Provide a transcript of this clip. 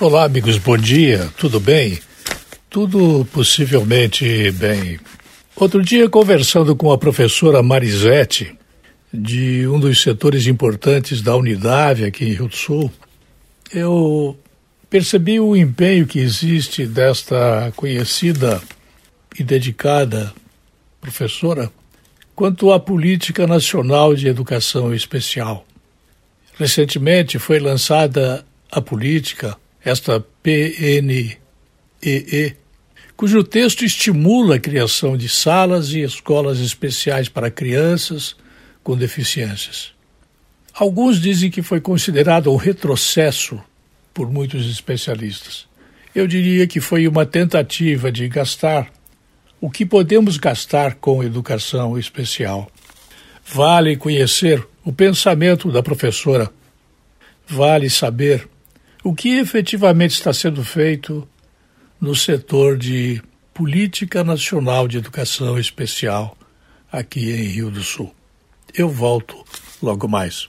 Olá, amigos, bom dia, tudo bem? Tudo possivelmente bem. Outro dia, conversando com a professora Marisete, de um dos setores importantes da Unidade aqui em Rio do Sul, eu percebi o empenho que existe desta conhecida e dedicada professora quanto à política nacional de educação especial. Recentemente foi lançada a política esta PNEE, cujo texto estimula a criação de salas e escolas especiais para crianças com deficiências. Alguns dizem que foi considerado um retrocesso por muitos especialistas. Eu diria que foi uma tentativa de gastar o que podemos gastar com educação especial. Vale conhecer o pensamento da professora. Vale saber o que efetivamente está sendo feito no setor de Política Nacional de Educação Especial aqui em Rio do Sul. Eu volto logo mais.